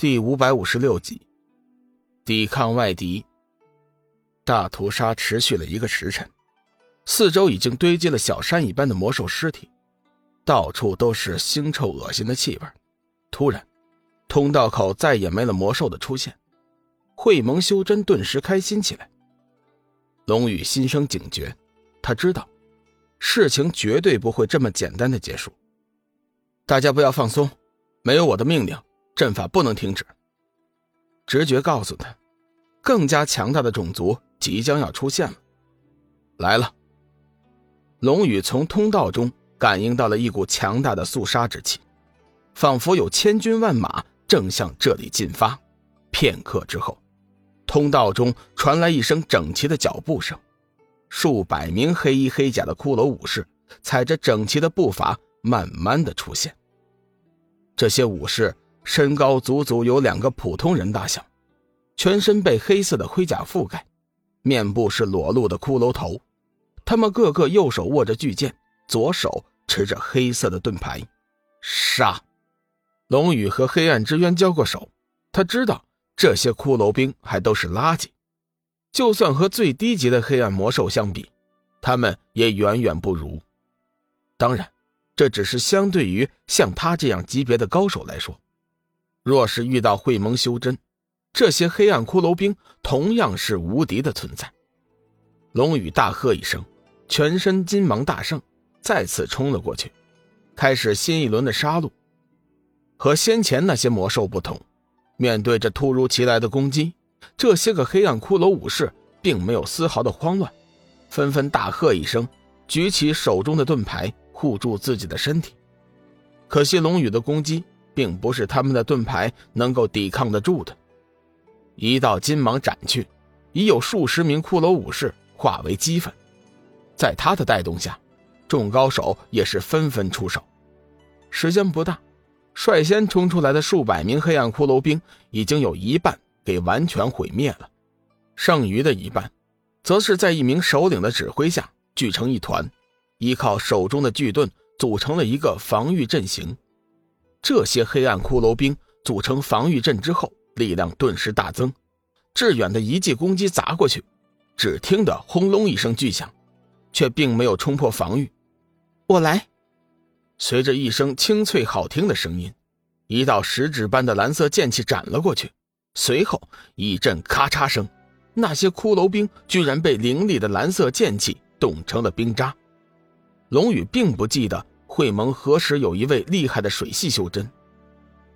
第五百五十六集，抵抗外敌。大屠杀持续了一个时辰，四周已经堆积了小山一般的魔兽尸体，到处都是腥臭恶心的气味。突然，通道口再也没了魔兽的出现，会盟修真顿时开心起来。龙宇心生警觉，他知道事情绝对不会这么简单的结束。大家不要放松，没有我的命令。阵法不能停止。直觉告诉他，更加强大的种族即将要出现了。来了。龙宇从通道中感应到了一股强大的肃杀之气，仿佛有千军万马正向这里进发。片刻之后，通道中传来一声整齐的脚步声，数百名黑衣黑甲的骷髅武士踩着整齐的步伐，慢慢的出现。这些武士。身高足足有两个普通人大小，全身被黑色的盔甲覆盖，面部是裸露的骷髅头。他们个个右手握着巨剑，左手持着黑色的盾牌。杀！龙宇和黑暗之渊交过手，他知道这些骷髅兵还都是垃圾，就算和最低级的黑暗魔兽相比，他们也远远不如。当然，这只是相对于像他这样级别的高手来说。若是遇到会盟修真，这些黑暗骷髅兵同样是无敌的存在。龙宇大喝一声，全身金芒大盛，再次冲了过去，开始新一轮的杀戮。和先前那些魔兽不同，面对着突如其来的攻击，这些个黑暗骷髅武士并没有丝毫的慌乱，纷纷大喝一声，举起手中的盾牌护住自己的身体。可惜龙宇的攻击。并不是他们的盾牌能够抵抗得住的。一道金芒斩去，已有数十名骷髅武士化为齑粉。在他的带动下，众高手也是纷纷出手。时间不大，率先冲出来的数百名黑暗骷髅兵已经有一半给完全毁灭了，剩余的一半，则是在一名首领的指挥下聚成一团，依靠手中的巨盾组成了一个防御阵型。这些黑暗骷髅兵组成防御阵之后，力量顿时大增。致远的一记攻击砸过去，只听得轰隆一声巨响，却并没有冲破防御。我来！随着一声清脆好听的声音，一道食指般的蓝色剑气斩了过去。随后一阵咔嚓声，那些骷髅兵居然被凌厉的蓝色剑气冻成了冰渣。龙宇并不记得。会盟何时有一位厉害的水系修真？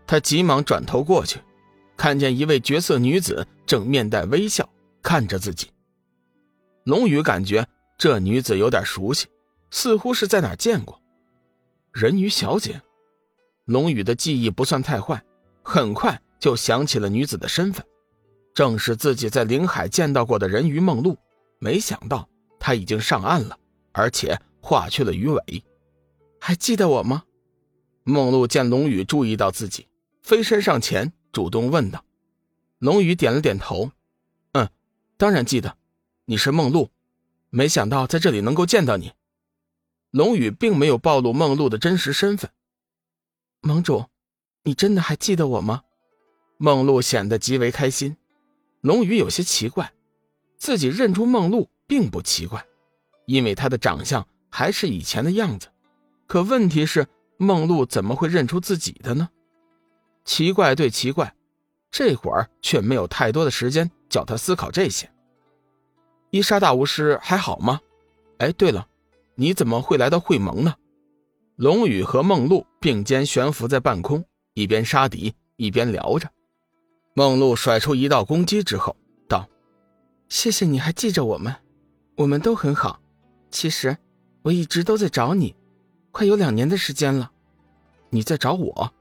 他急忙转头过去，看见一位绝色女子正面带微笑看着自己。龙宇感觉这女子有点熟悉，似乎是在哪见过。人鱼小姐，龙宇的记忆不算太坏，很快就想起了女子的身份，正是自己在灵海见到过的人鱼梦露。没想到她已经上岸了，而且化去了鱼尾。还记得我吗？梦露见龙宇注意到自己，飞身上前主动问道。龙宇点了点头，嗯，当然记得，你是梦露，没想到在这里能够见到你。龙宇并没有暴露梦露的真实身份。盟主，你真的还记得我吗？梦露显得极为开心。龙宇有些奇怪，自己认出梦露并不奇怪，因为她的长相还是以前的样子。可问题是，梦露怎么会认出自己的呢？奇怪对奇怪，这会儿却没有太多的时间叫他思考这些。伊莎大巫师还好吗？哎，对了，你怎么会来到会盟呢？龙宇和梦露并肩悬浮在半空，一边杀敌一边聊着。梦露甩出一道攻击之后道：“谢谢你还记着我们，我们都很好。其实我一直都在找你。”快有两年的时间了，你在找我？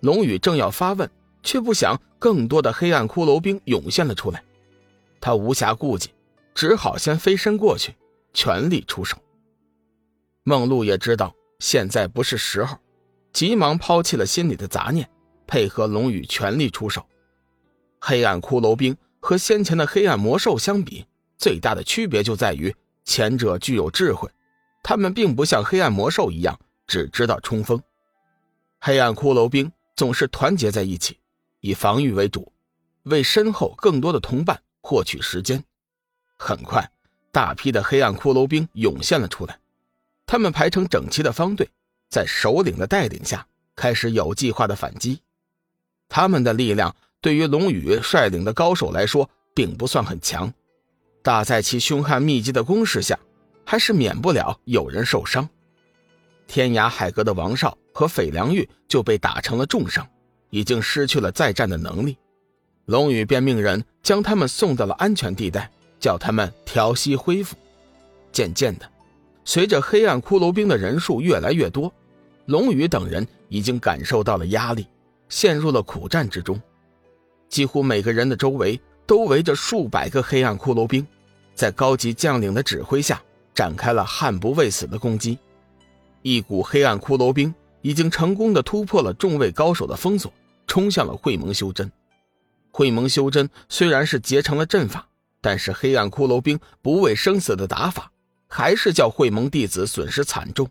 龙宇正要发问，却不想更多的黑暗骷髅兵涌现了出来。他无暇顾及，只好先飞身过去，全力出手。梦露也知道现在不是时候，急忙抛弃了心里的杂念，配合龙宇全力出手。黑暗骷髅兵和先前的黑暗魔兽相比，最大的区别就在于前者具有智慧。他们并不像黑暗魔兽一样只知道冲锋，黑暗骷髅兵总是团结在一起，以防御为主，为身后更多的同伴获取时间。很快，大批的黑暗骷髅兵涌现了出来，他们排成整齐的方队，在首领的带领下，开始有计划的反击。他们的力量对于龙宇率领的高手来说，并不算很强，大在其凶悍密集的攻势下，还是免不了有人受伤。天涯海阁的王少和斐良玉就被打成了重伤，已经失去了再战的能力。龙宇便命人将他们送到了安全地带。叫他们调息恢复。渐渐的，随着黑暗骷髅兵的人数越来越多，龙宇等人已经感受到了压力，陷入了苦战之中。几乎每个人的周围都围着数百个黑暗骷髅兵，在高级将领的指挥下展开了悍不畏死的攻击。一股黑暗骷髅兵已经成功的突破了众位高手的封锁，冲向了会盟修真。会盟修真虽然是结成了阵法。但是黑暗骷髅兵不畏生死的打法，还是叫会盟弟子损失惨重。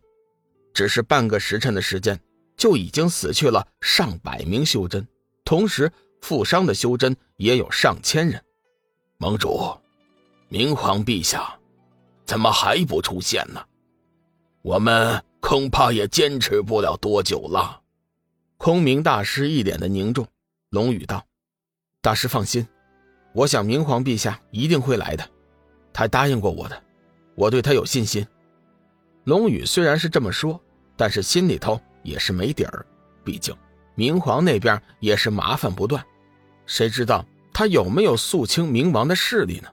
只是半个时辰的时间，就已经死去了上百名修真，同时负伤的修真也有上千人。盟主，明皇陛下，怎么还不出现呢？我们恐怕也坚持不了多久了。空明大师一脸的凝重，龙宇道：“大师放心。”我想明皇陛下一定会来的，他答应过我的，我对他有信心。龙宇虽然是这么说，但是心里头也是没底儿。毕竟明皇那边也是麻烦不断，谁知道他有没有肃清明王的势力呢？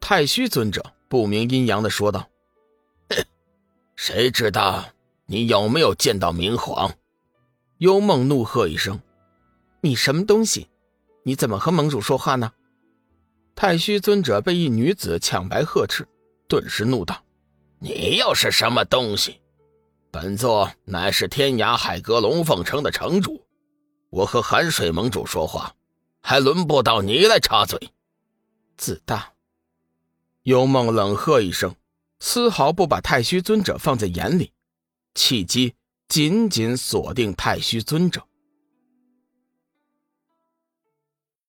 太虚尊者不明阴阳的说道：“谁知道你有没有见到明皇？”幽梦怒喝一声：“你什么东西？你怎么和盟主说话呢？”太虚尊者被一女子抢白呵斥，顿时怒道：“你又是什么东西？本座乃是天涯海阁龙凤城的城主，我和寒水盟主说话，还轮不到你来插嘴。”自大。幽梦冷喝一声，丝毫不把太虚尊者放在眼里，气机紧紧锁定太虚尊者。